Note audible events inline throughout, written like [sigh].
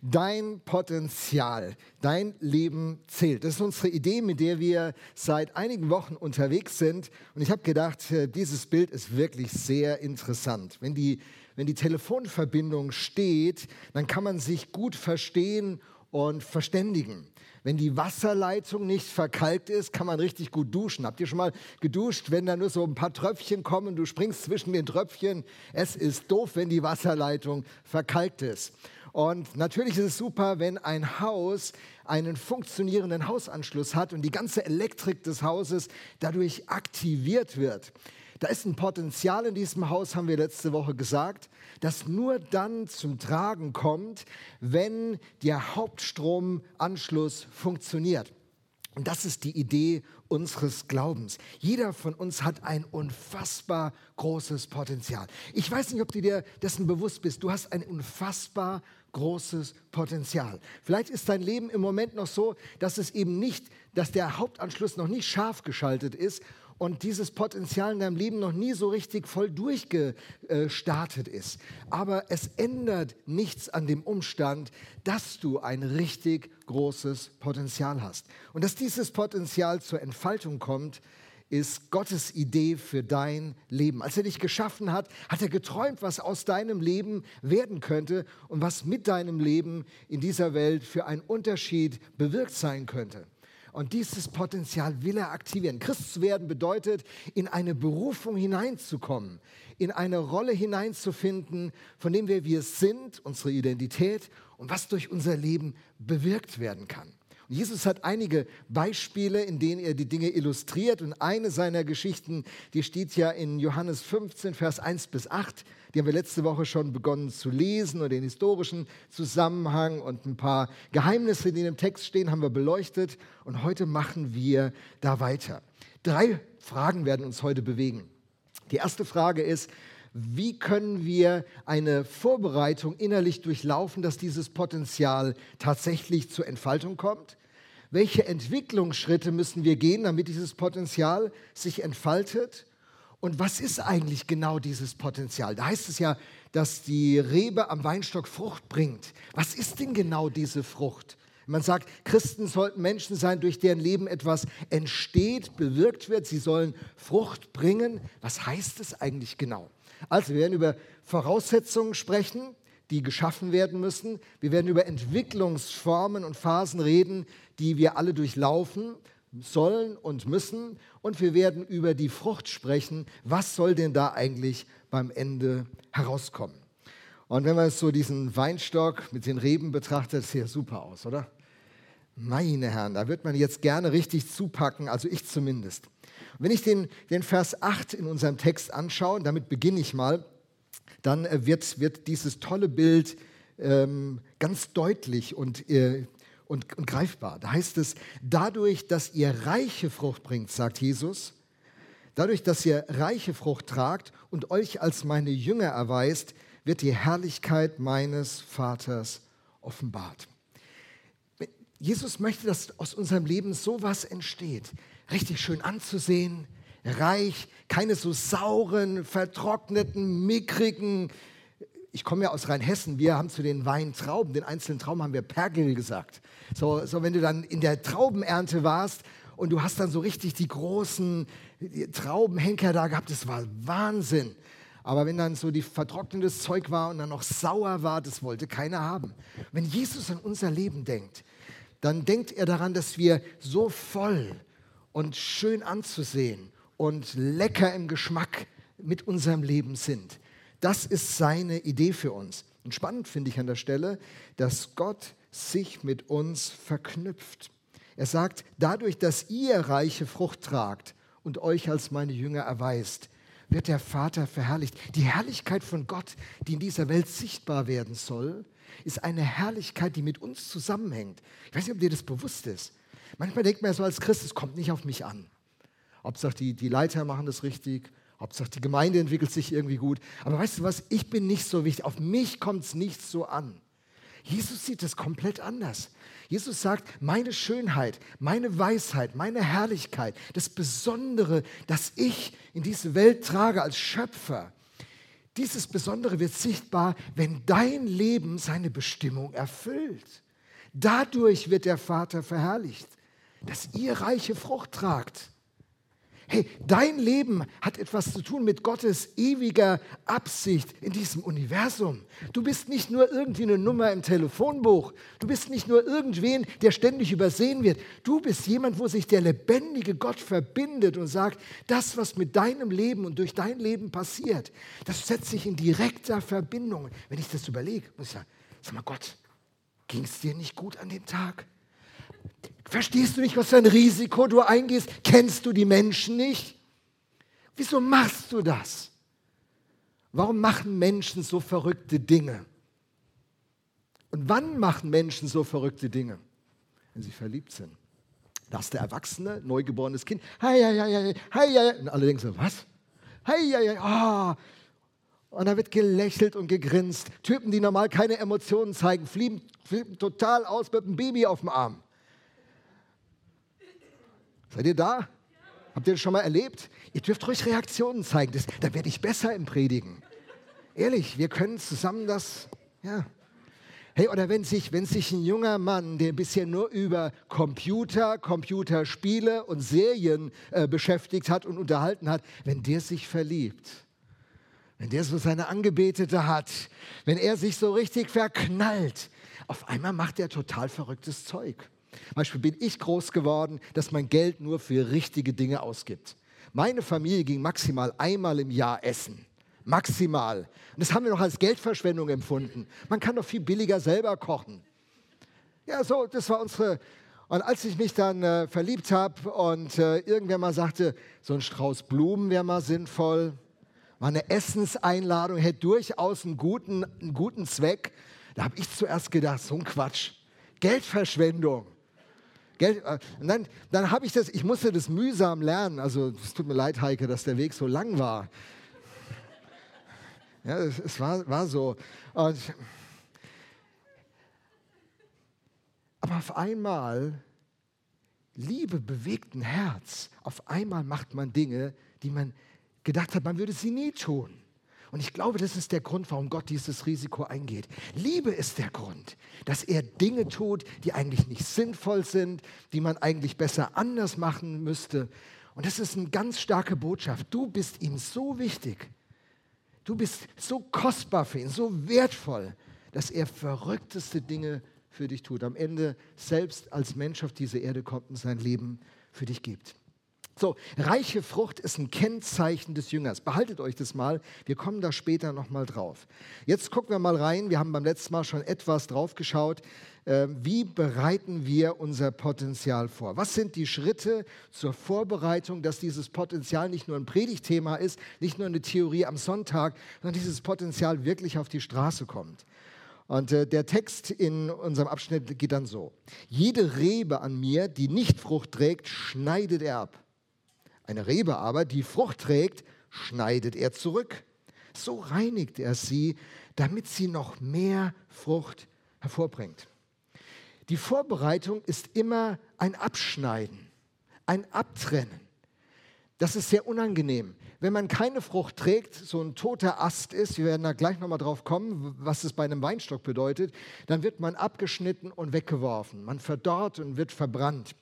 Dein Potenzial, dein Leben zählt. Das ist unsere Idee, mit der wir seit einigen Wochen unterwegs sind. Und ich habe gedacht, äh, dieses Bild ist wirklich sehr interessant. Wenn die, wenn die Telefonverbindung steht, dann kann man sich gut verstehen und verständigen. Wenn die Wasserleitung nicht verkalkt ist, kann man richtig gut duschen. Habt ihr schon mal geduscht, wenn da nur so ein paar Tröpfchen kommen, du springst zwischen den Tröpfchen? Es ist doof, wenn die Wasserleitung verkalkt ist. Und natürlich ist es super, wenn ein Haus einen funktionierenden Hausanschluss hat und die ganze Elektrik des Hauses dadurch aktiviert wird. Da ist ein Potenzial in diesem Haus, haben wir letzte Woche gesagt, das nur dann zum Tragen kommt, wenn der Hauptstromanschluss funktioniert. Und das ist die Idee unseres Glaubens. Jeder von uns hat ein unfassbar großes Potenzial. Ich weiß nicht, ob du dir dessen bewusst bist. Du hast ein unfassbar großes Potenzial. Vielleicht ist dein Leben im Moment noch so, dass es eben nicht, dass der Hauptanschluss noch nicht scharf geschaltet ist und dieses Potenzial in deinem Leben noch nie so richtig voll durchgestartet ist. Aber es ändert nichts an dem Umstand, dass du ein richtig großes Potenzial hast. Und dass dieses Potenzial zur Entfaltung kommt, ist Gottes Idee für dein Leben. Als er dich geschaffen hat, hat er geträumt, was aus deinem Leben werden könnte und was mit deinem Leben in dieser Welt für einen Unterschied bewirkt sein könnte. Und dieses Potenzial will er aktivieren. Christ zu werden bedeutet, in eine Berufung hineinzukommen, in eine Rolle hineinzufinden, von dem wir wir sind, unsere Identität und was durch unser Leben bewirkt werden kann. Und Jesus hat einige Beispiele, in denen er die Dinge illustriert. Und eine seiner Geschichten, die steht ja in Johannes 15, Vers 1 bis 8. Die haben wir letzte Woche schon begonnen zu lesen und den historischen Zusammenhang und ein paar Geheimnisse, die in dem Text stehen, haben wir beleuchtet. Und heute machen wir da weiter. Drei Fragen werden uns heute bewegen. Die erste Frage ist, wie können wir eine Vorbereitung innerlich durchlaufen, dass dieses Potenzial tatsächlich zur Entfaltung kommt? Welche Entwicklungsschritte müssen wir gehen, damit dieses Potenzial sich entfaltet? Und was ist eigentlich genau dieses Potenzial? Da heißt es ja, dass die Rebe am Weinstock Frucht bringt. Was ist denn genau diese Frucht? Man sagt, Christen sollten Menschen sein, durch deren Leben etwas entsteht, bewirkt wird. Sie sollen Frucht bringen. Was heißt es eigentlich genau? Also, wir werden über Voraussetzungen sprechen, die geschaffen werden müssen. Wir werden über Entwicklungsformen und Phasen reden, die wir alle durchlaufen sollen und müssen. Und wir werden über die Frucht sprechen. Was soll denn da eigentlich beim Ende herauskommen? Und wenn man so diesen Weinstock mit den Reben betrachtet, sieht er super aus, oder? Meine Herren, da wird man jetzt gerne richtig zupacken, also ich zumindest. Wenn ich den, den Vers 8 in unserem Text anschaue, damit beginne ich mal, dann äh, wird, wird dieses tolle Bild ähm, ganz deutlich und, äh, und, und greifbar. Da heißt es, dadurch, dass ihr reiche Frucht bringt, sagt Jesus, dadurch, dass ihr reiche Frucht tragt und euch als meine Jünger erweist, wird die Herrlichkeit meines Vaters offenbart. Jesus möchte, dass aus unserem Leben sowas entsteht. Richtig schön anzusehen, reich, keine so sauren, vertrockneten, mickrigen. Ich komme ja aus Rheinhessen, wir haben zu den Weintrauben, den einzelnen Trauben haben wir Pergel gesagt. So, so wenn du dann in der Traubenernte warst und du hast dann so richtig die großen Traubenhenker da gehabt, das war Wahnsinn. Aber wenn dann so die vertrocknetes Zeug war und dann noch sauer war, das wollte keiner haben. Wenn Jesus an unser Leben denkt, dann denkt er daran, dass wir so voll und schön anzusehen und lecker im Geschmack mit unserem Leben sind. Das ist seine Idee für uns. Und spannend finde ich an der Stelle, dass Gott sich mit uns verknüpft. Er sagt, dadurch, dass ihr reiche Frucht tragt und euch als meine Jünger erweist, wird der Vater verherrlicht. Die Herrlichkeit von Gott, die in dieser Welt sichtbar werden soll, ist eine Herrlichkeit, die mit uns zusammenhängt. Ich weiß nicht, ob dir das bewusst ist. Manchmal denkt man so als Christ, es kommt nicht auf mich an. Hauptsache die, die Leiter machen das richtig, Hauptsache die Gemeinde entwickelt sich irgendwie gut. Aber weißt du was, ich bin nicht so wichtig, auf mich kommt es nicht so an. Jesus sieht es komplett anders. Jesus sagt, meine Schönheit, meine Weisheit, meine Herrlichkeit, das Besondere, das ich in diese Welt trage als Schöpfer, Dieses Besondere wird sichtbar, wenn dein Leben seine Bestimmung erfüllt. Dadurch wird der Vater verherrlicht, dass ihr reiche Frucht tragt. Hey, dein Leben hat etwas zu tun mit Gottes ewiger Absicht in diesem Universum. Du bist nicht nur irgendwie eine Nummer im Telefonbuch. Du bist nicht nur irgendwen, der ständig übersehen wird. Du bist jemand, wo sich der lebendige Gott verbindet und sagt, das, was mit deinem Leben und durch dein Leben passiert, das setzt sich in direkter Verbindung. Wenn ich das überlege, muss ich sagen, sag mal Gott, ging es dir nicht gut an dem Tag? Verstehst du nicht, was für ein Risiko du eingehst? Kennst du die Menschen nicht? Wieso machst du das? Warum machen Menschen so verrückte Dinge? Und wann machen Menschen so verrückte Dinge? Wenn sie verliebt sind. Da ist der Erwachsene, neugeborenes Kind. Hei, hei, hei, hei, hei. Und alle denken so, was? Hei, hei, hei, oh. Und da wird gelächelt und gegrinst. Typen, die normal keine Emotionen zeigen, fliegen, fliegen total aus mit einem Baby auf dem Arm. Seid ihr da? Habt ihr das schon mal erlebt? Ihr dürft ruhig Reaktionen zeigen. Das, da werde ich besser im Predigen. Ehrlich, wir können zusammen das, ja. Hey, oder wenn sich, wenn sich ein junger Mann, der bisher nur über Computer, Computerspiele und Serien äh, beschäftigt hat und unterhalten hat, wenn der sich verliebt, wenn der so seine Angebetete hat, wenn er sich so richtig verknallt, auf einmal macht er total verrücktes Zeug. Beispiel bin ich groß geworden, dass man Geld nur für richtige Dinge ausgibt. Meine Familie ging maximal einmal im Jahr essen. Maximal. Und das haben wir noch als Geldverschwendung empfunden. Man kann doch viel billiger selber kochen. Ja, so, das war unsere. Und als ich mich dann äh, verliebt habe und äh, irgendwer mal sagte, so ein Strauß Blumen wäre mal sinnvoll, war eine Essenseinladung, hätte durchaus einen guten, einen guten Zweck, da habe ich zuerst gedacht, so ein Quatsch. Geldverschwendung. Gell? Äh, und dann, dann habe ich das, ich musste das mühsam lernen. Also es tut mir leid, Heike, dass der Weg so lang war. Ja, es, es war, war so. Und, aber auf einmal, Liebe bewegt ein Herz. Auf einmal macht man Dinge, die man gedacht hat, man würde sie nie tun. Und ich glaube, das ist der Grund, warum Gott dieses Risiko eingeht. Liebe ist der Grund, dass er Dinge tut, die eigentlich nicht sinnvoll sind, die man eigentlich besser anders machen müsste. Und das ist eine ganz starke Botschaft. Du bist ihm so wichtig. Du bist so kostbar für ihn, so wertvoll, dass er verrückteste Dinge für dich tut. Am Ende selbst als Mensch auf diese Erde kommt und sein Leben für dich gibt. So, reiche Frucht ist ein Kennzeichen des Jüngers. Behaltet euch das mal. Wir kommen da später nochmal drauf. Jetzt gucken wir mal rein. Wir haben beim letzten Mal schon etwas drauf geschaut. Äh, wie bereiten wir unser Potenzial vor? Was sind die Schritte zur Vorbereitung, dass dieses Potenzial nicht nur ein Predigtthema ist, nicht nur eine Theorie am Sonntag, sondern dieses Potenzial wirklich auf die Straße kommt? Und äh, der Text in unserem Abschnitt geht dann so. Jede Rebe an mir, die nicht Frucht trägt, schneidet er ab. Eine Rebe aber, die Frucht trägt, schneidet er zurück. So reinigt er sie, damit sie noch mehr Frucht hervorbringt. Die Vorbereitung ist immer ein Abschneiden, ein Abtrennen. Das ist sehr unangenehm. Wenn man keine Frucht trägt, so ein toter Ast ist, wir werden da gleich nochmal drauf kommen, was es bei einem Weinstock bedeutet, dann wird man abgeschnitten und weggeworfen. Man verdorrt und wird verbrannt.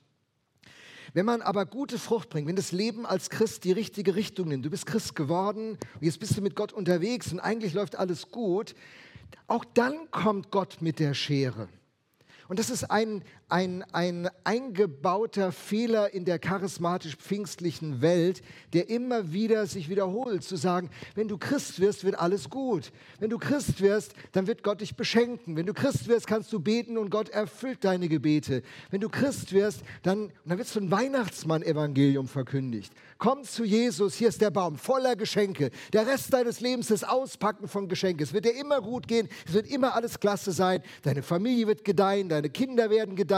Wenn man aber gute Frucht bringt, wenn das Leben als Christ die richtige Richtung nimmt, du bist Christ geworden und jetzt bist du mit Gott unterwegs und eigentlich läuft alles gut, auch dann kommt Gott mit der Schere. Und das ist ein, ein, ein eingebauter Fehler in der charismatisch-pfingstlichen Welt, der immer wieder sich wiederholt, zu sagen, wenn du Christ wirst, wird alles gut. Wenn du Christ wirst, dann wird Gott dich beschenken. Wenn du Christ wirst, kannst du beten und Gott erfüllt deine Gebete. Wenn du Christ wirst, dann, dann wird so ein Weihnachtsmann-Evangelium verkündigt. Komm zu Jesus, hier ist der Baum voller Geschenke. Der Rest deines Lebens ist Auspacken von Geschenken. Es wird dir immer gut gehen, es wird immer alles klasse sein. Deine Familie wird gedeihen, deine Kinder werden gedeihen,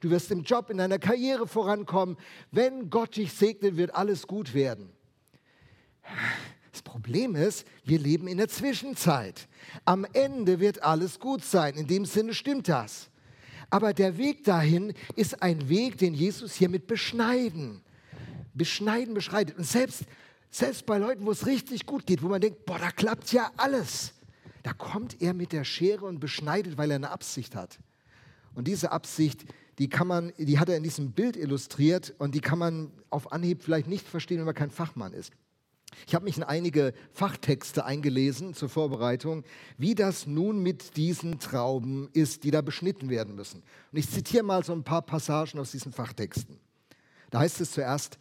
du wirst im Job, in deiner Karriere vorankommen. Wenn Gott dich segnet, wird alles gut werden. Das Problem ist, wir leben in der Zwischenzeit. Am Ende wird alles gut sein. In dem Sinne stimmt das. Aber der Weg dahin ist ein Weg, den Jesus hiermit beschneiden. Beschneiden beschreitet. Und selbst Selbst bei Leuten, wo es richtig gut geht, wo man denkt, boah, da klappt ja alles. Da kommt er mit der Schere und beschneidet, weil er eine Absicht hat. Und diese Absicht, die kann man, die hat er in diesem Bild illustriert und die kann man auf Anhieb vielleicht nicht verstehen, wenn man kein Fachmann ist. Ich habe mich in einige Fachtexte eingelesen zur Vorbereitung, wie das nun mit diesen Trauben ist, die da beschnitten werden müssen. Und ich zitiere mal so ein paar Passagen aus diesen Fachtexten. Da heißt es zuerst,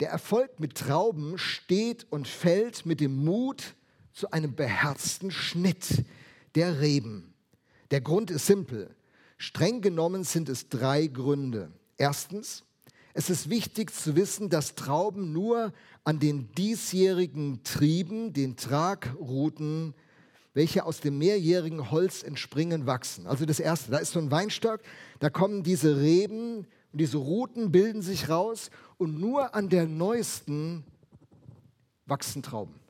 der Erfolg mit Trauben steht und fällt mit dem Mut zu einem beherzten Schnitt der Reben. Der Grund ist simpel. Streng genommen sind es drei Gründe. Erstens, es ist wichtig zu wissen, dass Trauben nur an den diesjährigen Trieben, den Tragruten, welche aus dem mehrjährigen Holz entspringen, wachsen. Also das Erste, da ist so ein Weinstock, da kommen diese Reben und diese Ruten bilden sich raus und nur an der neuesten wachsen Trauben.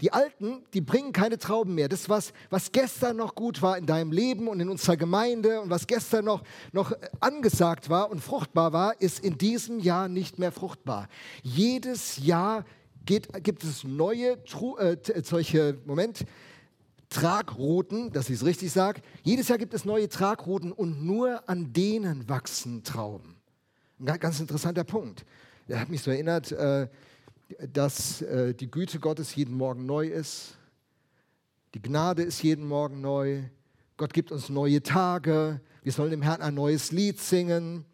Die Alten, die bringen keine Trauben mehr. Das, was, was gestern noch gut war in deinem Leben und in unserer Gemeinde und was gestern noch, noch angesagt war und fruchtbar war, ist in diesem Jahr nicht mehr fruchtbar. Jedes Jahr geht, gibt es neue, äh, solche, Moment, Tragrouten, dass ich es richtig sage. Jedes Jahr gibt es neue Tragrouten und nur an denen wachsen Trauben. Ein ganz interessanter Punkt. Er hat mich so erinnert, äh, dass äh, die Güte Gottes jeden Morgen neu ist. Die Gnade ist jeden Morgen neu. Gott gibt uns neue Tage. Wir sollen dem Herrn ein neues Lied singen.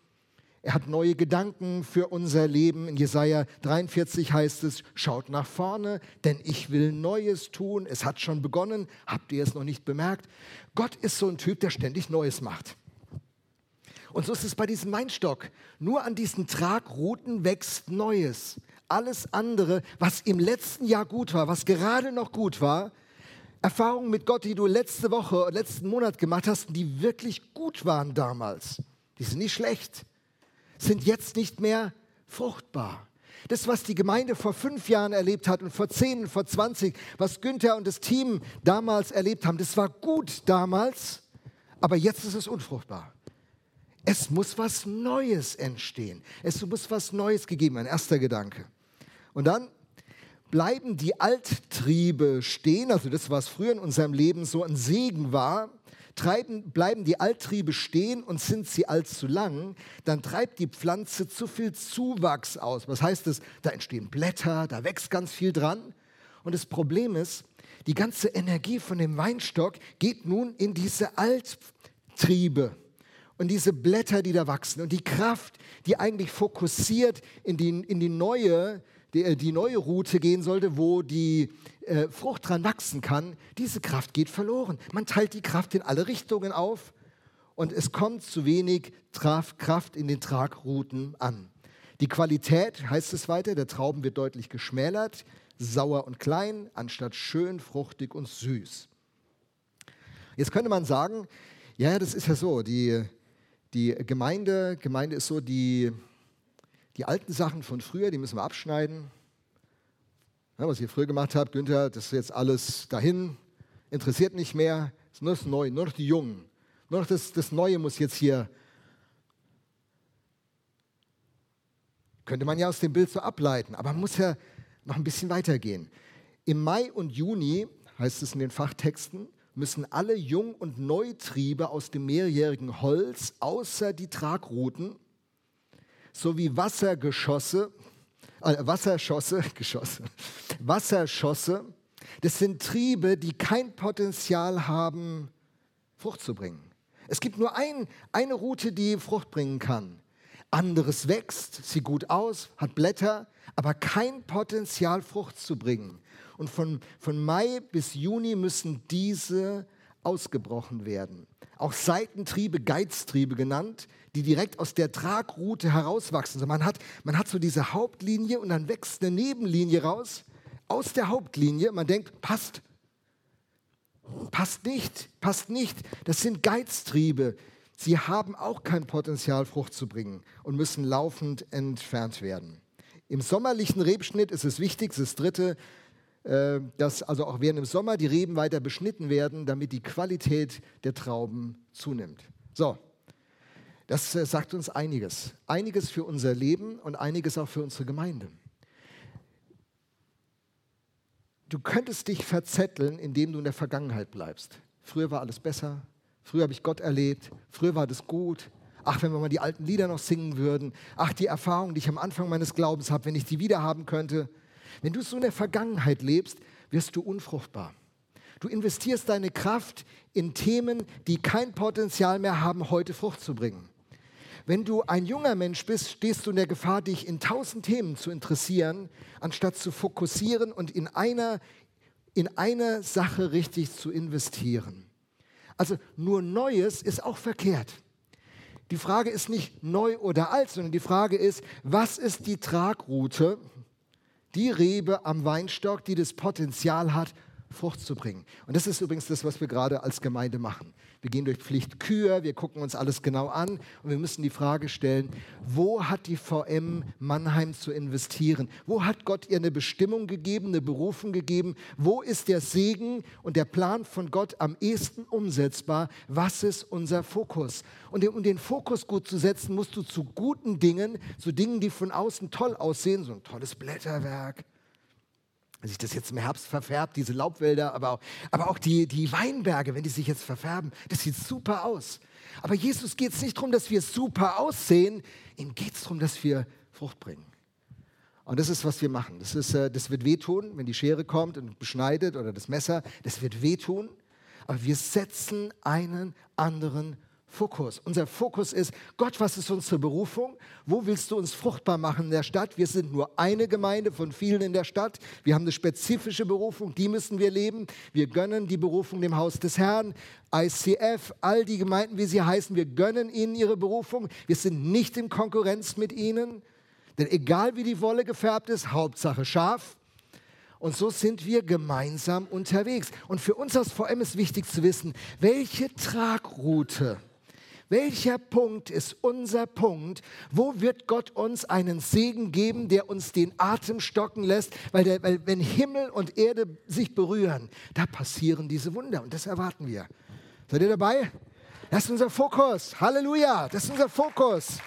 Er hat neue Gedanken für unser Leben. In Jesaja 43 heißt es: Schaut nach vorne, denn ich will Neues tun. Es hat schon begonnen. Habt ihr es noch nicht bemerkt? Gott ist so ein Typ, der ständig Neues macht. Und so ist es bei diesem Weinstock. Nur an diesen Tragrouten wächst Neues alles andere, was im letzten Jahr gut war, was gerade noch gut war, Erfahrungen mit Gott, die du letzte Woche, letzten Monat gemacht hast, die wirklich gut waren damals, die sind nicht schlecht, sind jetzt nicht mehr fruchtbar. Das, was die Gemeinde vor fünf Jahren erlebt hat und vor zehn, vor zwanzig, was Günther und das Team damals erlebt haben, das war gut damals, aber jetzt ist es unfruchtbar. Es muss was Neues entstehen. Es muss was Neues gegeben werden. Erster Gedanke. Und dann bleiben die Alttriebe stehen, also das, was früher in unserem Leben so ein Segen war, treiben, bleiben die Alttriebe stehen und sind sie allzu lang, dann treibt die Pflanze zu viel Zuwachs aus. Was heißt das? Da entstehen Blätter, da wächst ganz viel dran. Und das Problem ist, die ganze Energie von dem Weinstock geht nun in diese Alttriebe und diese Blätter, die da wachsen und die Kraft, die eigentlich fokussiert in die, in die neue die, äh, die neue Route gehen sollte, wo die äh, Frucht dran wachsen kann, diese Kraft geht verloren. Man teilt die Kraft in alle Richtungen auf und es kommt zu wenig Traf Kraft in den Tragrouten an. Die Qualität, heißt es weiter, der Trauben wird deutlich geschmälert, sauer und klein, anstatt schön, fruchtig und süß. Jetzt könnte man sagen, ja, das ist ja so, die, die Gemeinde, Gemeinde ist so die, die alten Sachen von früher, die müssen wir abschneiden. Ja, was ihr früher gemacht habt, Günther, das ist jetzt alles dahin, interessiert nicht mehr, es ist nur das Neue, nur noch die Jungen. Nur noch das, das Neue muss jetzt hier. Könnte man ja aus dem Bild so ableiten, aber man muss ja noch ein bisschen weitergehen. Im Mai und Juni, heißt es in den Fachtexten, müssen alle Jung- und Neutriebe aus dem mehrjährigen Holz, außer die Tragruten, sowie Wassergeschosse, äh, Wasserschosse, [laughs] Geschosse, Wasserschosse, das sind Triebe, die kein Potenzial haben, Frucht zu bringen. Es gibt nur ein, eine Route, die Frucht bringen kann. Anderes wächst, sieht gut aus, hat Blätter, aber kein Potenzial, Frucht zu bringen. Und von, von Mai bis Juni müssen diese ausgebrochen werden. Auch Seitentriebe, Geiztriebe genannt, die direkt aus der Tragroute herauswachsen. Also man, hat, man hat so diese Hauptlinie und dann wächst eine Nebenlinie raus aus der Hauptlinie. Man denkt, passt. Passt nicht, passt nicht. Das sind Geiztriebe. Sie haben auch kein Potenzial, Frucht zu bringen und müssen laufend entfernt werden. Im sommerlichen Rebschnitt ist es wichtig, das dritte, dass also auch während im Sommer die Reben weiter beschnitten werden, damit die Qualität der Trauben zunimmt. So, das äh, sagt uns einiges. Einiges für unser Leben und einiges auch für unsere Gemeinde. du könntest dich verzetteln, indem du in der Vergangenheit bleibst. Früher war alles besser, früher habe ich Gott erlebt, früher war das gut. Ach, wenn wir mal die alten Lieder noch singen würden. Ach, die Erfahrung, die ich am Anfang meines Glaubens habe, wenn ich die wieder haben könnte. Wenn du so in der Vergangenheit lebst, wirst du unfruchtbar. Du investierst deine Kraft in Themen, die kein Potenzial mehr haben, heute Frucht zu bringen. Wenn du ein junger Mensch bist, stehst du in der Gefahr, dich in tausend Themen zu interessieren, anstatt zu fokussieren und in einer, in eine Sache richtig zu investieren. Also nur Neues ist auch verkehrt. Die Frage ist nicht neu oder alt, sondern die Frage ist, was ist die Tragroute, die Rebe am Weinstock, die das Potenzial hat, Frucht zu bringen. Und das ist übrigens das, was wir gerade als Gemeinde machen. Wir gehen durch Pflichtkür, wir gucken uns alles genau an und wir müssen die Frage stellen, wo hat die VM Mannheim zu investieren? Wo hat Gott ihr eine Bestimmung gegeben, eine Berufung gegeben? Wo ist der Segen und der Plan von Gott am ehesten umsetzbar? Was ist unser Fokus? Und um den Fokus gut zu setzen, musst du zu guten Dingen, zu Dingen, die von außen toll aussehen, so ein tolles Blätterwerk, wenn sich das jetzt im Herbst verfärbt, diese Laubwälder, aber auch, aber auch die, die Weinberge, wenn die sich jetzt verfärben, das sieht super aus. Aber Jesus geht es nicht darum, dass wir super aussehen, ihm geht es darum, dass wir Frucht bringen. Und das ist, was wir machen. Das, ist, äh, das wird wehtun, wenn die Schere kommt und beschneidet oder das Messer. Das wird wehtun. Aber wir setzen einen anderen Fokus. Unser Fokus ist, Gott, was ist unsere Berufung? Wo willst du uns fruchtbar machen in der Stadt? Wir sind nur eine Gemeinde von vielen in der Stadt. Wir haben eine spezifische Berufung, die müssen wir leben. Wir gönnen die Berufung dem Haus des Herrn, ICF, all die Gemeinden, wie sie heißen, wir gönnen ihnen ihre Berufung. Wir sind nicht in Konkurrenz mit ihnen. Denn egal wie die Wolle gefärbt ist, Hauptsache scharf. Und so sind wir gemeinsam unterwegs. Und für uns als VM ist wichtig zu wissen, welche Tragroute welcher Punkt ist unser Punkt? Wo wird Gott uns einen Segen geben, der uns den Atem stocken lässt? Weil, der, weil wenn Himmel und Erde sich berühren, da passieren diese Wunder und das erwarten wir. Seid ihr dabei? Das ist unser Fokus. Halleluja, das ist unser Fokus.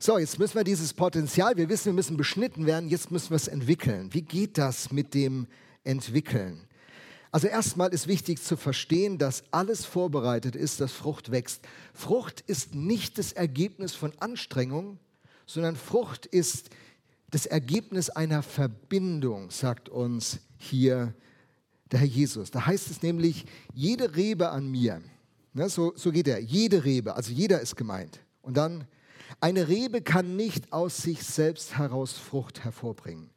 So, jetzt müssen wir dieses Potenzial, wir wissen, wir müssen beschnitten werden, jetzt müssen wir es entwickeln. Wie geht das mit dem Entwickeln? Also erstmal ist wichtig zu verstehen, dass alles vorbereitet ist, dass Frucht wächst. Frucht ist nicht das Ergebnis von Anstrengung, sondern Frucht ist das Ergebnis einer Verbindung, sagt uns hier der Herr Jesus. Da heißt es nämlich, jede Rebe an mir, ne, so, so geht er, jede Rebe, also jeder ist gemeint. Und dann, eine Rebe kann nicht aus sich selbst heraus Frucht hervorbringen.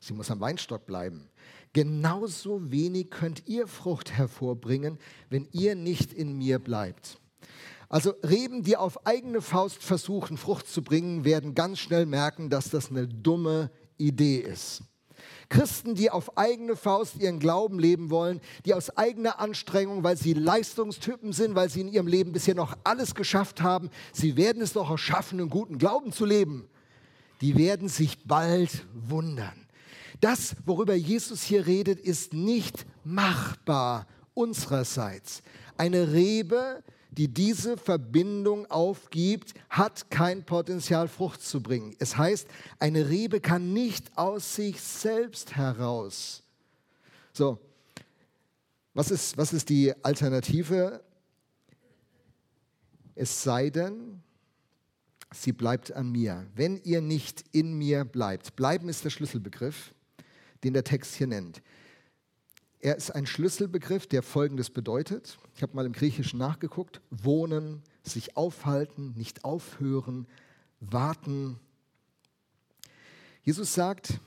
Sie muss am Weinstock bleiben genauso wenig könnt ihr Frucht hervorbringen, wenn ihr nicht in mir bleibt. Also Reben, die auf eigene Faust versuchen, Frucht zu bringen, werden ganz schnell merken, dass das eine dumme Idee ist. Christen, die auf eigene Faust ihren Glauben leben wollen, die aus eigener Anstrengung, weil sie Leistungstypen sind, weil sie in ihrem Leben bisher noch alles geschafft haben, sie werden es doch auch schaffen, einen guten Glauben zu leben, die werden sich bald wundern. Das, worüber Jesus hier redet, ist nicht machbar unsererseits. Eine Rebe, die diese Verbindung aufgibt, hat kein Potenzial, Frucht zu bringen. Es heißt, eine Rebe kann nicht aus sich selbst heraus. So, was ist, was ist die Alternative? Es sei denn, sie bleibt an mir. Wenn ihr nicht in mir bleibt, bleiben ist der Schlüsselbegriff den der Text hier nennt. Er ist ein Schlüsselbegriff, der Folgendes bedeutet. Ich habe mal im Griechischen nachgeguckt. Wohnen, sich aufhalten, nicht aufhören, warten. Jesus sagt,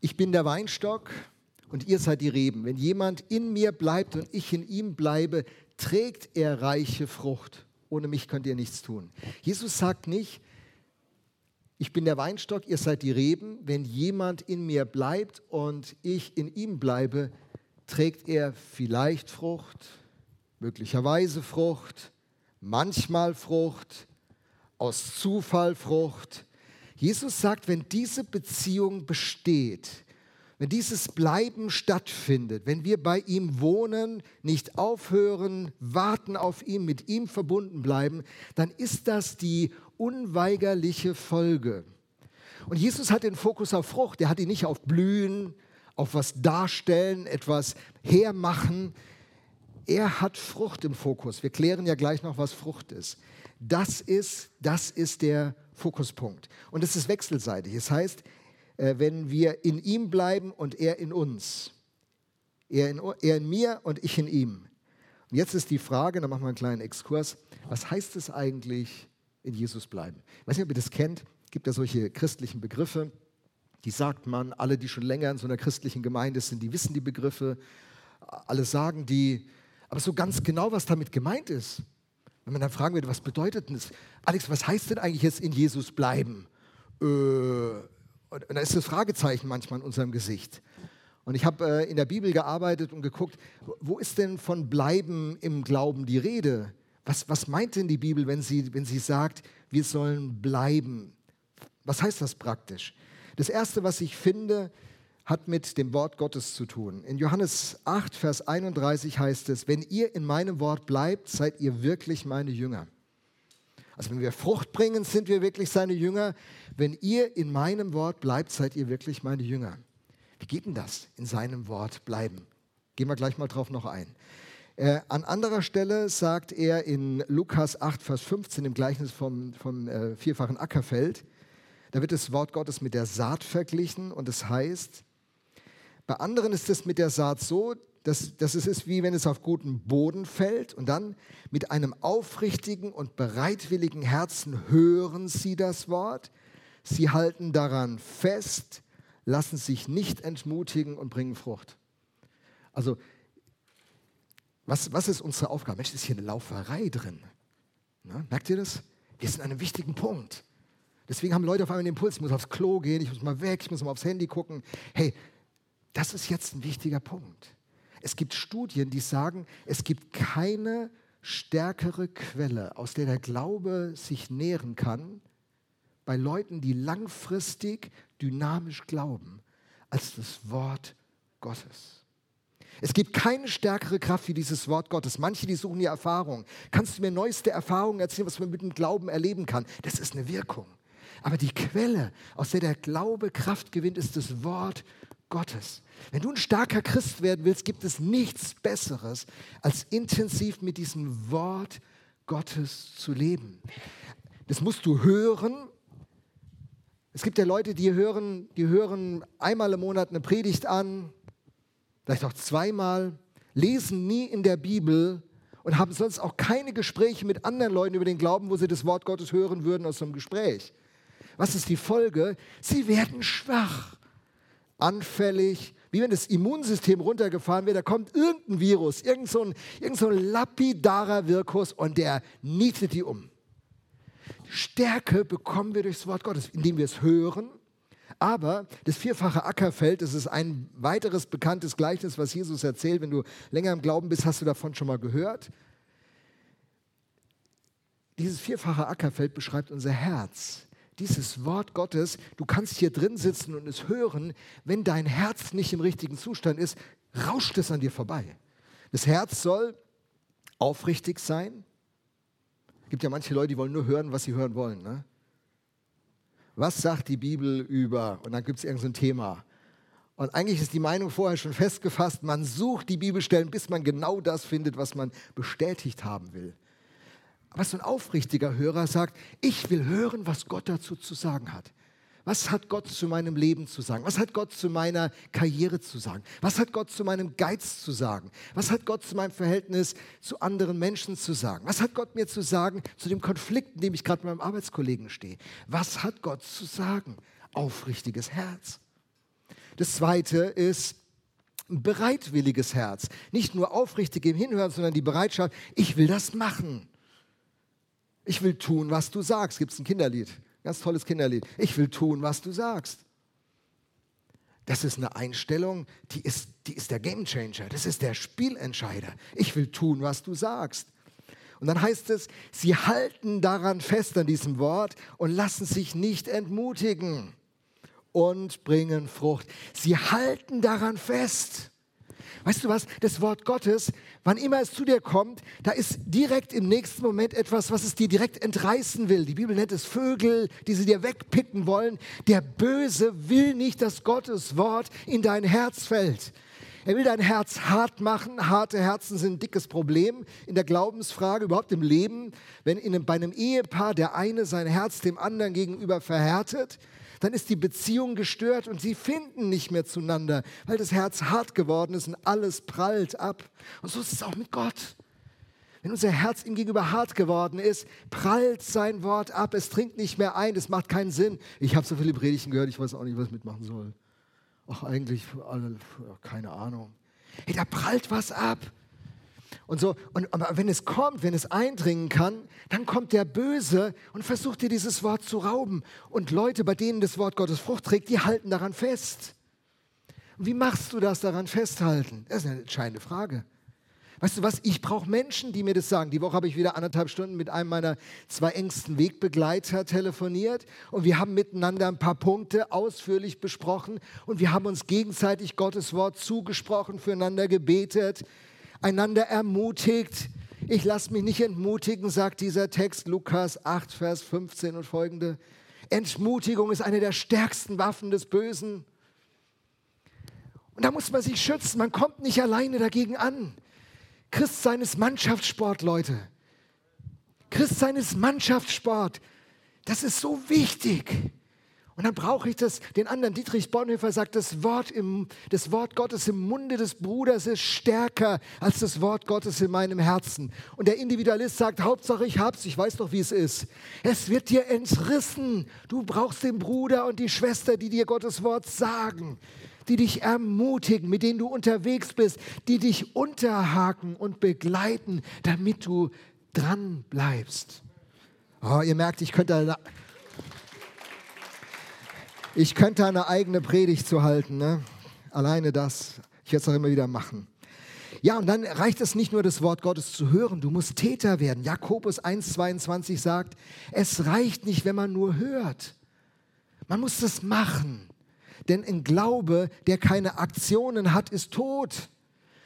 ich bin der Weinstock und ihr seid die Reben. Wenn jemand in mir bleibt und ich in ihm bleibe, trägt er reiche Frucht. Ohne mich könnt ihr nichts tun. Jesus sagt nicht, ich bin der Weinstock, ihr seid die Reben. Wenn jemand in mir bleibt und ich in ihm bleibe, trägt er vielleicht Frucht, möglicherweise Frucht, manchmal Frucht, aus Zufall Frucht. Jesus sagt, wenn diese Beziehung besteht, wenn dieses Bleiben stattfindet, wenn wir bei ihm wohnen, nicht aufhören, warten auf ihn, mit ihm verbunden bleiben, dann ist das die unweigerliche Folge. Und Jesus hat den Fokus auf Frucht. Er hat ihn nicht auf Blühen, auf was darstellen, etwas hermachen. Er hat Frucht im Fokus. Wir klären ja gleich noch, was Frucht ist. Das ist, das ist der Fokuspunkt. Und es ist wechselseitig. Es das heißt, äh, wenn wir in ihm bleiben und er in uns. Er in, er in mir und ich in ihm. Und jetzt ist die Frage, da machen wir einen kleinen Exkurs, was heißt es eigentlich, in Jesus bleiben? Ich weiß nicht, ob ihr das kennt, es gibt ja solche christlichen Begriffe, die sagt man, alle, die schon länger in so einer christlichen Gemeinde sind, die wissen die Begriffe, alle sagen die, aber so ganz genau, was damit gemeint ist, wenn man dann fragen würde, was bedeutet das? Alex, was heißt denn eigentlich jetzt in Jesus bleiben? Äh, und da ist das Fragezeichen manchmal in unserem Gesicht. Und ich habe äh, in der Bibel gearbeitet und geguckt, wo ist denn von Bleiben im Glauben die Rede? Was, was meint denn die Bibel, wenn sie, wenn sie sagt, wir sollen bleiben? Was heißt das praktisch? Das Erste, was ich finde, hat mit dem Wort Gottes zu tun. In Johannes 8, Vers 31 heißt es, wenn ihr in meinem Wort bleibt, seid ihr wirklich meine Jünger. Also wenn wir Frucht bringen, sind wir wirklich seine Jünger. Wenn ihr in meinem Wort bleibt, seid ihr wirklich meine Jünger. Wie geht denn das, in seinem Wort bleiben? Gehen wir gleich mal drauf noch ein. Äh, an anderer Stelle sagt er in Lukas 8, Vers 15 im Gleichnis vom, vom äh, vierfachen Ackerfeld, da wird das Wort Gottes mit der Saat verglichen und es heißt, bei anderen ist es mit der Saat so, dass, dass es ist wie wenn es auf guten Boden fällt und dann mit einem aufrichtigen und bereitwilligen Herzen hören sie das Wort, sie halten daran fest, lassen sich nicht entmutigen und bringen Frucht. Also, was, was ist unsere Aufgabe? Mensch, ist hier eine Lauferei drin. Na, merkt ihr das? Wir sind an einem wichtigen Punkt. Deswegen haben Leute auf einmal den Impuls, ich muss aufs Klo gehen, ich muss mal weg, ich muss mal aufs Handy gucken. Hey, das ist jetzt ein wichtiger Punkt. Es gibt Studien, die sagen, es gibt keine stärkere Quelle, aus der der Glaube sich nähren kann, bei Leuten, die langfristig dynamisch glauben, als das Wort Gottes. Es gibt keine stärkere Kraft wie dieses Wort Gottes. Manche, die suchen die Erfahrung. Kannst du mir neueste Erfahrungen erzählen, was man mit dem Glauben erleben kann? Das ist eine Wirkung. Aber die Quelle, aus der der Glaube Kraft gewinnt, ist das Wort Gottes. Wenn du ein starker Christ werden willst, gibt es nichts Besseres, als intensiv mit diesem Wort Gottes zu leben. Das musst du hören, es gibt ja Leute, die hören, die hören einmal im Monat eine Predigt an, vielleicht auch zweimal, lesen nie in der Bibel und haben sonst auch keine Gespräche mit anderen Leuten über den Glauben, wo sie das Wort Gottes hören würden aus so einem Gespräch. Was ist die Folge? Sie werden schwach, anfällig, wie wenn das Immunsystem runtergefahren wird, da kommt irgendein Virus, irgendein so irgend so lapidarer Virus und der nietet die um. Stärke bekommen wir durchs Wort Gottes, indem wir es hören. Aber das vierfache Ackerfeld, das ist ein weiteres bekanntes Gleichnis, was Jesus erzählt. Wenn du länger im Glauben bist, hast du davon schon mal gehört. Dieses vierfache Ackerfeld beschreibt unser Herz. Dieses Wort Gottes, du kannst hier drin sitzen und es hören. Wenn dein Herz nicht im richtigen Zustand ist, rauscht es an dir vorbei. Das Herz soll aufrichtig sein, gibt ja manche Leute, die wollen nur hören, was sie hören wollen. Ne? Was sagt die Bibel über? Und dann gibt es irgendein so Thema. Und eigentlich ist die Meinung vorher schon festgefasst, man sucht die Bibelstellen, bis man genau das findet, was man bestätigt haben will. Aber so ein aufrichtiger Hörer sagt, ich will hören, was Gott dazu zu sagen hat. Was hat Gott zu meinem Leben zu sagen? Was hat Gott zu meiner Karriere zu sagen? Was hat Gott zu meinem Geiz zu sagen? Was hat Gott zu meinem Verhältnis zu anderen Menschen zu sagen? Was hat Gott mir zu sagen zu dem Konflikt, in dem ich gerade mit meinem Arbeitskollegen stehe? Was hat Gott zu sagen? Aufrichtiges Herz. Das zweite ist ein bereitwilliges Herz. Nicht nur aufrichtig im Hinhören, sondern die Bereitschaft, ich will das machen. Ich will tun, was du sagst. Gibt es ein Kinderlied? Ganz tolles Kinderlied. Ich will tun, was du sagst. Das ist eine Einstellung, die ist, die ist der Gamechanger. Das ist der Spielentscheider. Ich will tun, was du sagst. Und dann heißt es, sie halten daran fest an diesem Wort und lassen sich nicht entmutigen und bringen Frucht. Sie halten daran fest. Weißt du was? Das Wort Gottes, wann immer es zu dir kommt, da ist direkt im nächsten Moment etwas, was es dir direkt entreißen will. Die Bibel nennt es Vögel, die sie dir wegpicken wollen. Der Böse will nicht, dass Gottes Wort in dein Herz fällt. Er will dein Herz hart machen. Harte Herzen sind ein dickes Problem in der Glaubensfrage, überhaupt im Leben. Wenn in einem, bei einem Ehepaar der eine sein Herz dem anderen gegenüber verhärtet, dann ist die Beziehung gestört und sie finden nicht mehr zueinander, weil das Herz hart geworden ist und alles prallt ab. Und so ist es auch mit Gott. Wenn unser Herz ihm gegenüber hart geworden ist, prallt sein Wort ab, es dringt nicht mehr ein, es macht keinen Sinn. Ich habe so viele Predigten gehört, ich weiß auch nicht, was ich mitmachen soll. Ach, eigentlich, keine Ahnung. Hey, da prallt was ab. Und so, und aber wenn es kommt, wenn es eindringen kann, dann kommt der Böse und versucht dir dieses Wort zu rauben. Und Leute, bei denen das Wort Gottes Frucht trägt, die halten daran fest. Und wie machst du das daran festhalten? Das ist eine entscheidende Frage. Weißt du was? Ich brauche Menschen, die mir das sagen. Die Woche habe ich wieder anderthalb Stunden mit einem meiner zwei engsten Wegbegleiter telefoniert und wir haben miteinander ein paar Punkte ausführlich besprochen und wir haben uns gegenseitig Gottes Wort zugesprochen, füreinander gebetet, einander ermutigt. Ich lasse mich nicht entmutigen, sagt dieser Text Lukas 8, Vers 15 und folgende. Entmutigung ist eine der stärksten Waffen des Bösen. Und da muss man sich schützen. Man kommt nicht alleine dagegen an. Christsein ist Mannschaftssport, Leute. Christsein ist Mannschaftssport. Das ist so wichtig. Und dann brauche ich das, den anderen, Dietrich Bonhoeffer sagt, das Wort, im, das Wort Gottes im Munde des Bruders ist stärker als das Wort Gottes in meinem Herzen. Und der Individualist sagt, Hauptsache ich hab's, ich weiß doch, wie es ist. Es wird dir entrissen. Du brauchst den Bruder und die Schwester, die dir Gottes Wort sagen die dich ermutigen, mit denen du unterwegs bist, die dich unterhaken und begleiten, damit du dran bleibst. Oh, ihr merkt, ich könnte, eine, ich könnte eine eigene Predigt zu halten. Ne? Alleine das. Ich werde es auch immer wieder machen. Ja, und dann reicht es nicht nur, das Wort Gottes zu hören, du musst Täter werden. Jakobus 1,22 sagt, es reicht nicht, wenn man nur hört. Man muss das machen. Denn ein Glaube, der keine Aktionen hat, ist tot.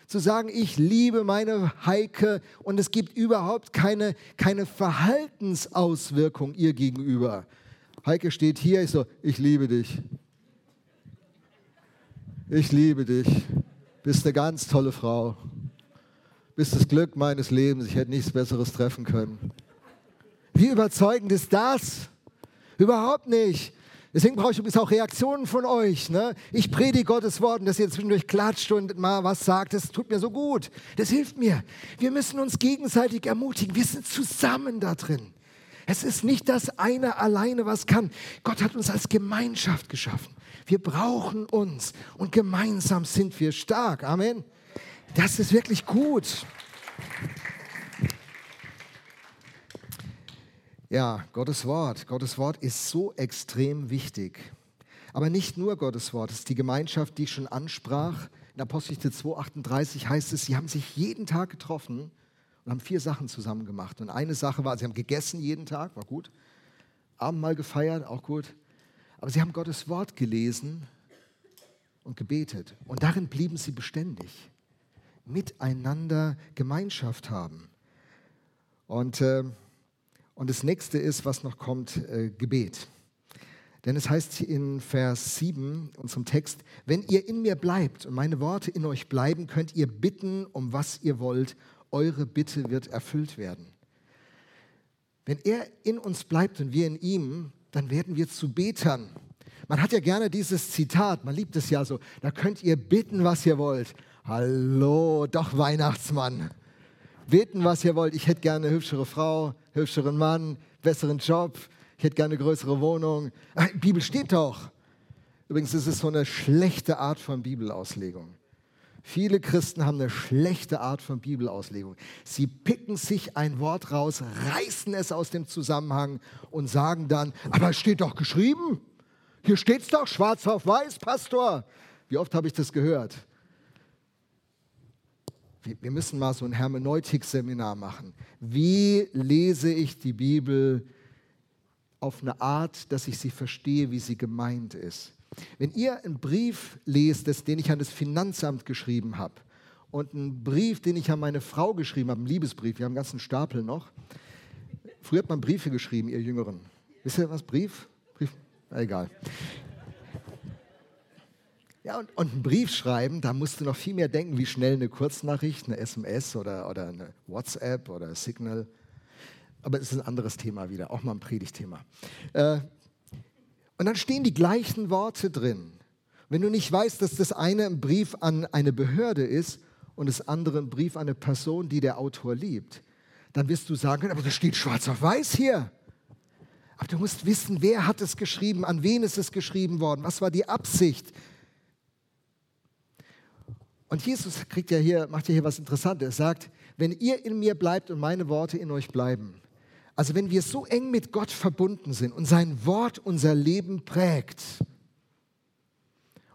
Zu sagen, ich liebe meine Heike und es gibt überhaupt keine, keine Verhaltensauswirkung ihr gegenüber. Heike steht hier, ich so, ich liebe dich. Ich liebe dich. Bist eine ganz tolle Frau. Bist das Glück meines Lebens. Ich hätte nichts Besseres treffen können. Wie überzeugend ist das? Überhaupt nicht. Deswegen brauche ich übrigens auch Reaktionen von euch. Ne? Ich predige Gottes Wort und dass ihr zwischendurch klatscht und mal was sagt, das tut mir so gut. Das hilft mir. Wir müssen uns gegenseitig ermutigen. Wir sind zusammen da drin. Es ist nicht das eine alleine, was kann. Gott hat uns als Gemeinschaft geschaffen. Wir brauchen uns und gemeinsam sind wir stark. Amen. Das ist wirklich gut. Ja, Gottes Wort. Gottes Wort ist so extrem wichtig. Aber nicht nur Gottes Wort, es ist die Gemeinschaft, die ich schon ansprach. In Apostelgeschichte 2,38 heißt es, sie haben sich jeden Tag getroffen und haben vier Sachen zusammen gemacht. Und eine Sache war, sie haben gegessen jeden Tag, war gut. Abendmahl gefeiert, auch gut. Aber sie haben Gottes Wort gelesen und gebetet. Und darin blieben sie beständig. Miteinander Gemeinschaft haben. Und äh, und das nächste ist, was noch kommt, äh, Gebet. Denn es heißt in Vers 7 unserem Text, wenn ihr in mir bleibt und meine Worte in euch bleiben, könnt ihr bitten, um was ihr wollt. Eure Bitte wird erfüllt werden. Wenn er in uns bleibt und wir in ihm, dann werden wir zu Betern. Man hat ja gerne dieses Zitat, man liebt es ja so, da könnt ihr bitten, was ihr wollt. Hallo, doch Weihnachtsmann. Beten, was ihr wollt. Ich hätte gerne eine hübschere Frau, hübscheren Mann, besseren Job. Ich hätte gerne eine größere Wohnung. Ach, Bibel steht doch. Übrigens ist es so eine schlechte Art von Bibelauslegung. Viele Christen haben eine schlechte Art von Bibelauslegung. Sie picken sich ein Wort raus, reißen es aus dem Zusammenhang und sagen dann, aber es steht doch geschrieben. Hier steht es doch schwarz auf weiß, Pastor. Wie oft habe ich das gehört? wir müssen mal so ein Hermeneutik-Seminar machen. Wie lese ich die Bibel auf eine Art, dass ich sie verstehe, wie sie gemeint ist? Wenn ihr einen Brief lest, den ich an das Finanzamt geschrieben habe, und einen Brief, den ich an meine Frau geschrieben habe, einen Liebesbrief. Wir haben einen ganzen Stapel noch. Früher hat man Briefe geschrieben, ihr Jüngeren. Wisst ihr was? Brief? Brief? Egal. Ja, und, und einen Brief schreiben, da musst du noch viel mehr denken, wie schnell eine Kurznachricht, eine SMS oder, oder eine WhatsApp oder Signal. Aber es ist ein anderes Thema wieder, auch mal ein Predigtthema. Äh, und dann stehen die gleichen Worte drin. Wenn du nicht weißt, dass das eine ein Brief an eine Behörde ist und das andere ein Brief an eine Person, die der Autor liebt, dann wirst du sagen, aber das steht schwarz auf weiß hier. Aber du musst wissen, wer hat es geschrieben, an wen ist es geschrieben worden, was war die Absicht. Und Jesus kriegt ja hier, macht ja hier was Interessantes. Er sagt, wenn ihr in mir bleibt und meine Worte in euch bleiben, also wenn wir so eng mit Gott verbunden sind und sein Wort unser Leben prägt,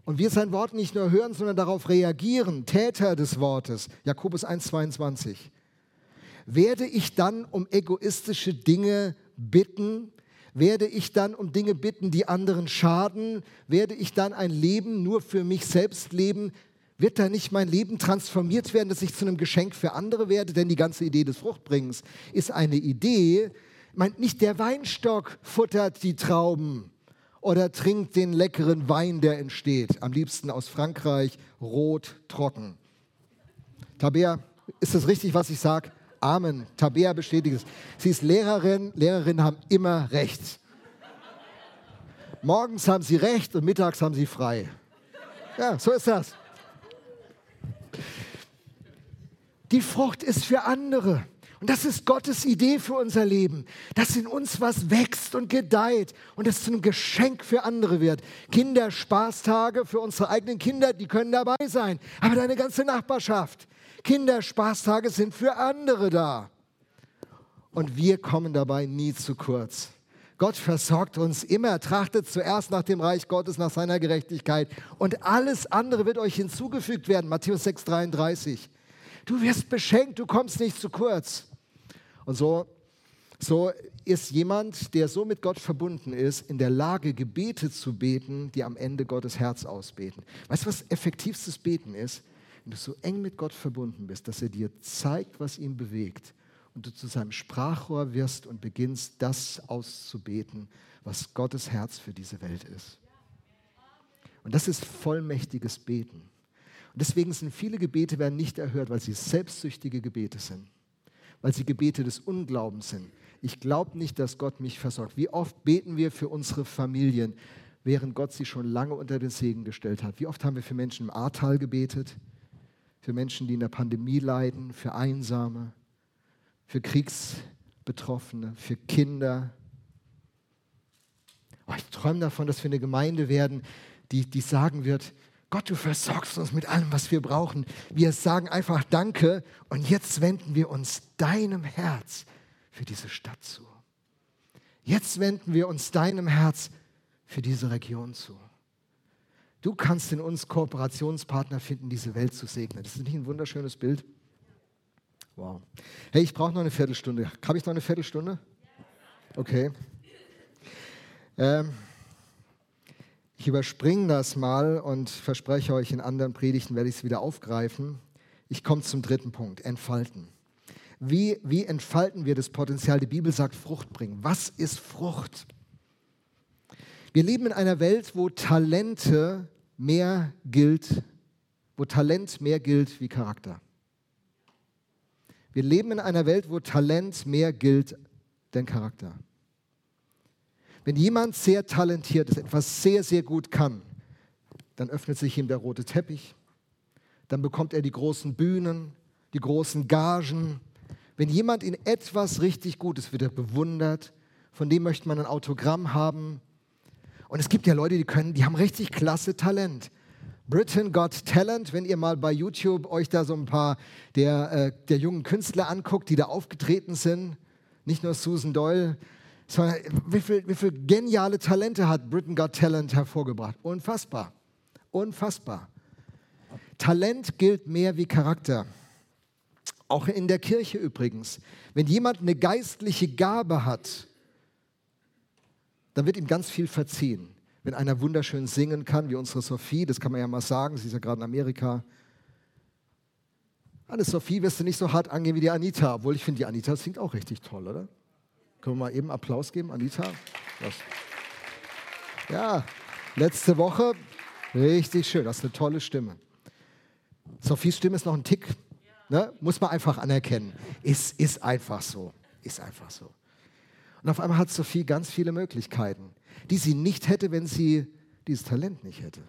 und wir sein Wort nicht nur hören, sondern darauf reagieren, Täter des Wortes, Jakobus 1,22, werde ich dann um egoistische Dinge bitten? Werde ich dann um Dinge bitten, die anderen schaden? Werde ich dann ein Leben nur für mich selbst leben? Wird da nicht mein Leben transformiert werden, dass ich zu einem Geschenk für andere werde? Denn die ganze Idee des Fruchtbringens ist eine Idee, meint nicht der Weinstock futtert die Trauben, oder trinkt den leckeren Wein, der entsteht. Am liebsten aus Frankreich, rot, trocken. Tabea, ist das richtig, was ich sage? Amen. Tabea bestätigt es. Sie ist Lehrerin. Lehrerinnen haben immer recht. Morgens haben sie recht und mittags haben sie frei. Ja, so ist das. Die Frucht ist für andere. Und das ist Gottes Idee für unser Leben, dass in uns was wächst und gedeiht und es zu einem Geschenk für andere wird. Kinderspaßtage für unsere eigenen Kinder, die können dabei sein, aber deine ganze Nachbarschaft. Kinderspaßtage sind für andere da. Und wir kommen dabei nie zu kurz. Gott versorgt uns immer. Trachtet zuerst nach dem Reich Gottes, nach seiner Gerechtigkeit. Und alles andere wird euch hinzugefügt werden. Matthäus 6, 33. Du wirst beschenkt, du kommst nicht zu kurz. Und so, so ist jemand, der so mit Gott verbunden ist, in der Lage, Gebete zu beten, die am Ende Gottes Herz ausbeten. Weißt du, was effektivstes Beten ist? Wenn du so eng mit Gott verbunden bist, dass er dir zeigt, was ihn bewegt und du zu seinem Sprachrohr wirst und beginnst, das auszubeten, was Gottes Herz für diese Welt ist. Und das ist vollmächtiges Beten. Und deswegen sind viele Gebete werden nicht erhört, weil sie selbstsüchtige Gebete sind weil sie Gebete des Unglaubens sind. Ich glaube nicht, dass Gott mich versorgt. Wie oft beten wir für unsere Familien, während Gott sie schon lange unter den Segen gestellt hat? Wie oft haben wir für Menschen im Ahrtal gebetet? Für Menschen, die in der Pandemie leiden, für Einsame, für Kriegsbetroffene, für Kinder. Oh, ich träume davon, dass wir eine Gemeinde werden, die, die sagen wird, Gott, du versorgst uns mit allem, was wir brauchen. Wir sagen einfach Danke und jetzt wenden wir uns deinem Herz für diese Stadt zu. Jetzt wenden wir uns deinem Herz für diese Region zu. Du kannst in uns Kooperationspartner finden, diese Welt zu segnen. Das ist nicht ein wunderschönes Bild? Wow. Hey, ich brauche noch eine Viertelstunde. Habe ich noch eine Viertelstunde? Okay. Ähm, ich überspringe das mal und verspreche euch, in anderen Predigten werde ich es wieder aufgreifen. Ich komme zum dritten Punkt, entfalten. Wie, wie entfalten wir das Potenzial? Die Bibel sagt Frucht bringen. Was ist Frucht? Wir leben in einer Welt, wo Talente mehr gilt, wo Talent mehr gilt wie Charakter. Wir leben in einer Welt, wo Talent mehr gilt denn Charakter. Wenn jemand sehr talentiert ist, etwas sehr, sehr gut kann, dann öffnet sich ihm der rote Teppich, dann bekommt er die großen Bühnen, die großen Gagen. Wenn jemand in etwas richtig gut ist, wird er bewundert, von dem möchte man ein Autogramm haben. Und es gibt ja Leute, die können, die haben richtig klasse Talent. Britain Got Talent, wenn ihr mal bei YouTube euch da so ein paar der, äh, der jungen Künstler anguckt, die da aufgetreten sind, nicht nur Susan Doyle, sondern wie viele wie viel geniale Talente hat Britain Got Talent hervorgebracht. Unfassbar. Unfassbar. Talent gilt mehr wie Charakter. Auch in der Kirche übrigens. Wenn jemand eine geistliche Gabe hat, dann wird ihm ganz viel verziehen. Wenn einer wunderschön singen kann, wie unsere Sophie, das kann man ja mal sagen, sie ist ja gerade in Amerika. Anne-Sophie wirst du nicht so hart angehen wie die Anita, obwohl ich finde, die Anita singt auch richtig toll, oder? Können wir mal eben Applaus geben, Anita? Was? Ja, letzte Woche, richtig schön, das ist eine tolle Stimme. Sophies Stimme ist noch ein Tick, ne? muss man einfach anerkennen. Ist, ist einfach so, ist einfach so. Und auf einmal hat Sophie ganz viele Möglichkeiten, die sie nicht hätte, wenn sie dieses Talent nicht hätte.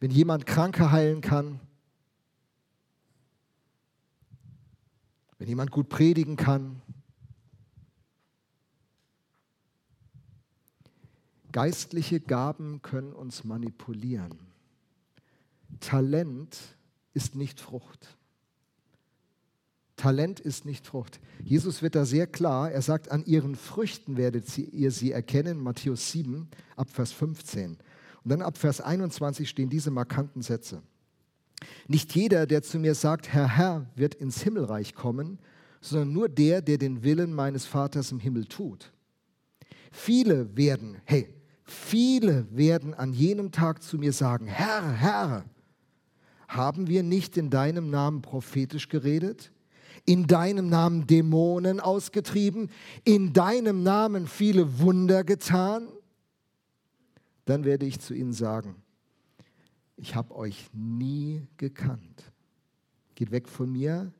Wenn jemand Kranke heilen kann, wenn jemand gut predigen kann. Geistliche Gaben können uns manipulieren. Talent ist nicht Frucht. Talent ist nicht Frucht. Jesus wird da sehr klar. Er sagt, an ihren Früchten werdet ihr sie erkennen. Matthäus 7, ab Vers 15. Und dann ab Vers 21 stehen diese markanten Sätze. Nicht jeder, der zu mir sagt, Herr, Herr, wird ins Himmelreich kommen, sondern nur der, der den Willen meines Vaters im Himmel tut. Viele werden, hey, viele werden an jenem Tag zu mir sagen, Herr, Herr, haben wir nicht in deinem Namen prophetisch geredet? In deinem Namen Dämonen ausgetrieben? In deinem Namen viele Wunder getan? Dann werde ich zu ihnen sagen, ich habe euch nie gekannt. Geht weg von mir,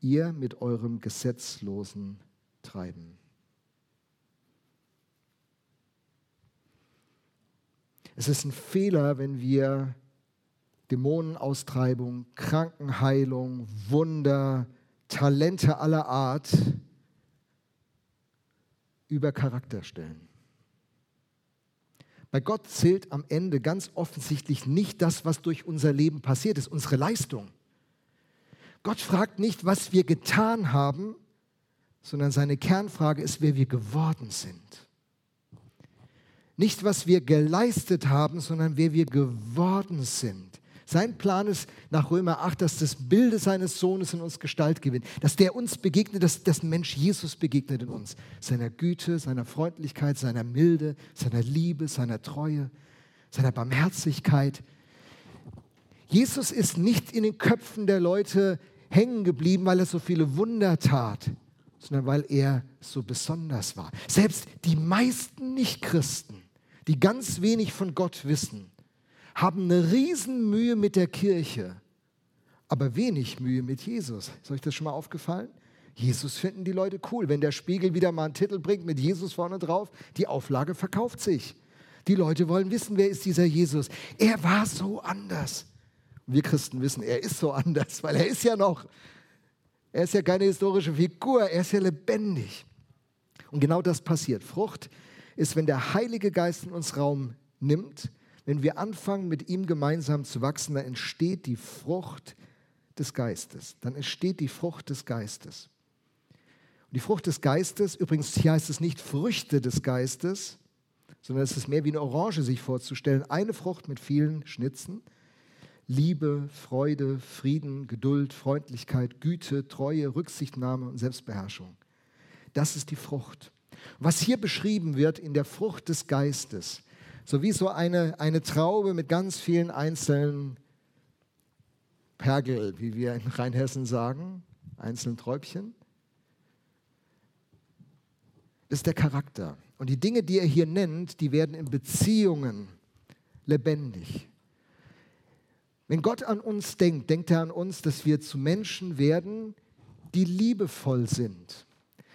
ihr mit eurem gesetzlosen Treiben. Es ist ein Fehler, wenn wir Dämonenaustreibung, Krankenheilung, Wunder, Talente aller Art über Charakter stellen. Bei Gott zählt am Ende ganz offensichtlich nicht das, was durch unser Leben passiert ist, unsere Leistung. Gott fragt nicht, was wir getan haben, sondern seine Kernfrage ist, wer wir geworden sind. Nicht, was wir geleistet haben, sondern wer wir geworden sind. Sein Plan ist nach Römer 8, dass das Bilde seines Sohnes in uns Gestalt gewinnt, dass der uns begegnet, dass das Mensch Jesus begegnet in uns. Seiner Güte, seiner Freundlichkeit, seiner Milde, seiner Liebe, seiner Treue, seiner Barmherzigkeit. Jesus ist nicht in den Köpfen der Leute hängen geblieben, weil er so viele Wunder tat, sondern weil er so besonders war. Selbst die meisten Nichtchristen, die ganz wenig von Gott wissen, haben eine Riesenmühe mit der Kirche, aber wenig Mühe mit Jesus. Ist euch das schon mal aufgefallen? Jesus finden die Leute cool. Wenn der Spiegel wieder mal einen Titel bringt mit Jesus vorne drauf, die Auflage verkauft sich. Die Leute wollen wissen, wer ist dieser Jesus. Er war so anders. wir Christen wissen, er ist so anders, weil er ist ja noch, er ist ja keine historische Figur, er ist ja lebendig. Und genau das passiert. Frucht ist, wenn der Heilige Geist in uns Raum nimmt, wenn wir anfangen, mit ihm gemeinsam zu wachsen, dann entsteht die Frucht des Geistes. Dann entsteht die Frucht des Geistes. Und die Frucht des Geistes, übrigens hier heißt es nicht Früchte des Geistes, sondern es ist mehr wie eine Orange sich vorzustellen. Eine Frucht mit vielen Schnitzen. Liebe, Freude, Frieden, Geduld, Freundlichkeit, Güte, Treue, Rücksichtnahme und Selbstbeherrschung. Das ist die Frucht. Was hier beschrieben wird in der Frucht des Geistes, so wie so eine, eine Traube mit ganz vielen einzelnen Pergel, wie wir in Rheinhessen sagen, einzelnen Träubchen. Ist der Charakter. Und die Dinge, die er hier nennt, die werden in Beziehungen lebendig. Wenn Gott an uns denkt, denkt er an uns, dass wir zu Menschen werden, die liebevoll sind.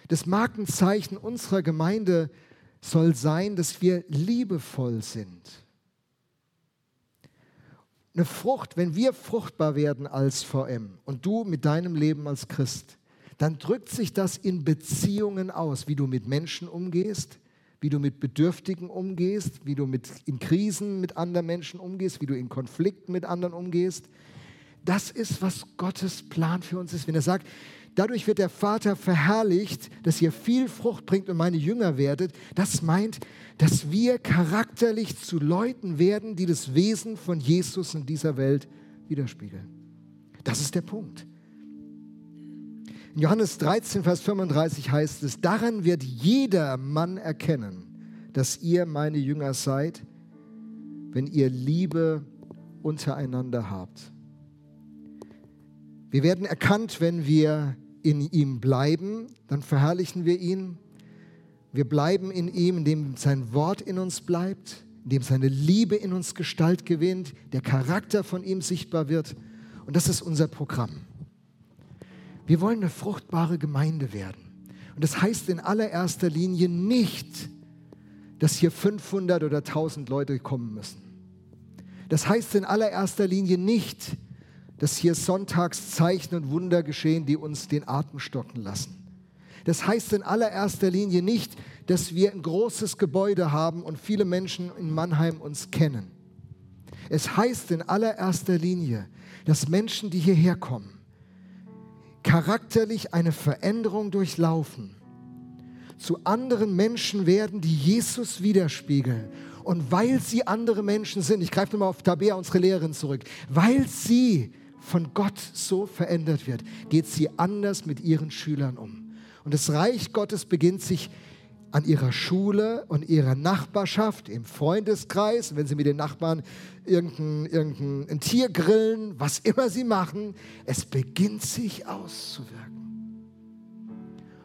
Das Markenzeichen unserer Gemeinde soll sein, dass wir liebevoll sind. Eine Frucht, wenn wir fruchtbar werden als VM und du mit deinem Leben als Christ, dann drückt sich das in Beziehungen aus, wie du mit Menschen umgehst, wie du mit Bedürftigen umgehst, wie du mit, in Krisen mit anderen Menschen umgehst, wie du in Konflikten mit anderen umgehst. Das ist, was Gottes Plan für uns ist. Wenn er sagt, Dadurch wird der Vater verherrlicht, dass ihr viel Frucht bringt und meine Jünger werdet. Das meint, dass wir charakterlich zu Leuten werden, die das Wesen von Jesus in dieser Welt widerspiegeln. Das ist der Punkt. In Johannes 13, Vers 35 heißt es, daran wird jeder Mann erkennen, dass ihr meine Jünger seid, wenn ihr Liebe untereinander habt. Wir werden erkannt, wenn wir in ihm bleiben, dann verherrlichen wir ihn. Wir bleiben in ihm, indem sein Wort in uns bleibt, indem seine Liebe in uns Gestalt gewinnt, der Charakter von ihm sichtbar wird. Und das ist unser Programm. Wir wollen eine fruchtbare Gemeinde werden. Und das heißt in allererster Linie nicht, dass hier 500 oder 1000 Leute kommen müssen. Das heißt in allererster Linie nicht, dass hier sonntags Zeichen und Wunder geschehen, die uns den Atem stocken lassen. Das heißt in allererster Linie nicht, dass wir ein großes Gebäude haben und viele Menschen in Mannheim uns kennen. Es heißt in allererster Linie, dass Menschen, die hierher kommen, charakterlich eine Veränderung durchlaufen, zu anderen Menschen werden, die Jesus widerspiegeln. Und weil sie andere Menschen sind, ich greife nochmal auf Tabea, unsere Lehrerin, zurück, weil sie von Gott so verändert wird, geht sie anders mit ihren Schülern um. Und das Reich Gottes beginnt sich an ihrer Schule und ihrer Nachbarschaft, im Freundeskreis, wenn sie mit den Nachbarn irgendein, irgendein Tier grillen, was immer sie machen, es beginnt sich auszuwirken.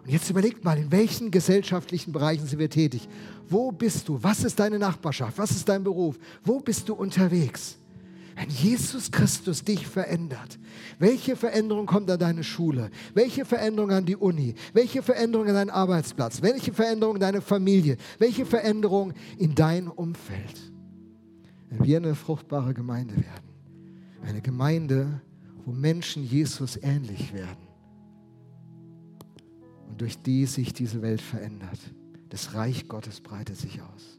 Und jetzt überlegt mal, in welchen gesellschaftlichen Bereichen sind wir tätig? Wo bist du? Was ist deine Nachbarschaft? Was ist dein Beruf? Wo bist du unterwegs? Wenn Jesus Christus dich verändert, welche Veränderung kommt an deine Schule? Welche Veränderung an die Uni? Welche Veränderung an deinen Arbeitsplatz? Welche Veränderung in deine Familie? Welche Veränderung in dein Umfeld? Wenn wir eine fruchtbare Gemeinde werden, eine Gemeinde, wo Menschen Jesus ähnlich werden und durch die sich diese Welt verändert, das Reich Gottes breitet sich aus.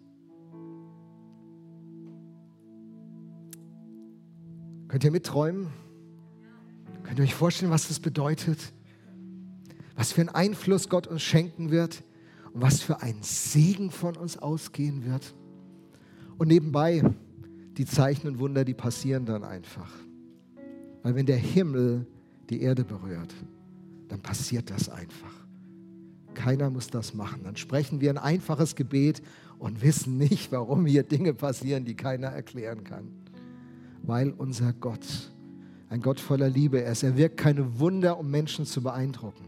Könnt ihr mitträumen? Könnt ihr euch vorstellen, was das bedeutet? Was für einen Einfluss Gott uns schenken wird und was für ein Segen von uns ausgehen wird? Und nebenbei, die Zeichen und Wunder, die passieren dann einfach. Weil wenn der Himmel die Erde berührt, dann passiert das einfach. Keiner muss das machen. Dann sprechen wir ein einfaches Gebet und wissen nicht, warum hier Dinge passieren, die keiner erklären kann weil unser Gott ein Gott voller Liebe ist. Er wirkt keine Wunder, um Menschen zu beeindrucken.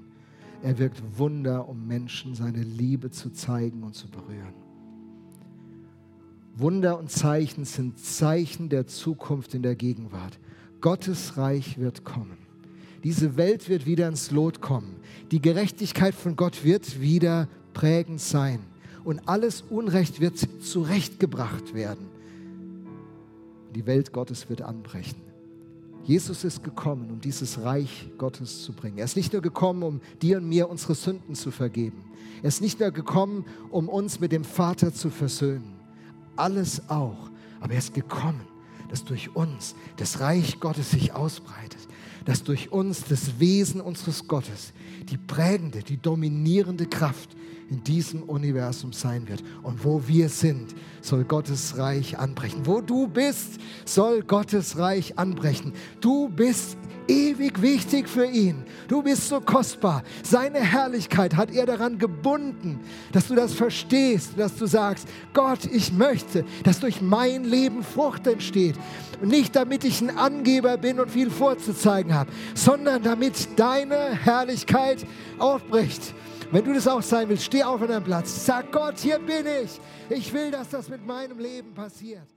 Er wirkt Wunder, um Menschen seine Liebe zu zeigen und zu berühren. Wunder und Zeichen sind Zeichen der Zukunft in der Gegenwart. Gottes Reich wird kommen. Diese Welt wird wieder ins Lot kommen. Die Gerechtigkeit von Gott wird wieder prägend sein. Und alles Unrecht wird zurechtgebracht werden die Welt Gottes wird anbrechen. Jesus ist gekommen, um dieses Reich Gottes zu bringen. Er ist nicht nur gekommen, um dir und mir unsere Sünden zu vergeben. Er ist nicht nur gekommen, um uns mit dem Vater zu versöhnen. Alles auch. Aber er ist gekommen, dass durch uns das Reich Gottes sich ausbreitet. Dass durch uns das Wesen unseres Gottes, die prägende, die dominierende Kraft in diesem Universum sein wird. Und wo wir sind, soll Gottes Reich anbrechen. Wo du bist, soll Gottes Reich anbrechen. Du bist ewig wichtig für ihn. Du bist so kostbar. Seine Herrlichkeit hat er daran gebunden, dass du das verstehst, dass du sagst, Gott, ich möchte, dass durch mein Leben Frucht entsteht. Und nicht damit ich ein Angeber bin und viel vorzuzeigen habe, sondern damit deine Herrlichkeit aufbricht wenn du das auch sein willst, steh auf an deinem Platz. Sag Gott, hier bin ich. Ich will, dass das mit meinem Leben passiert.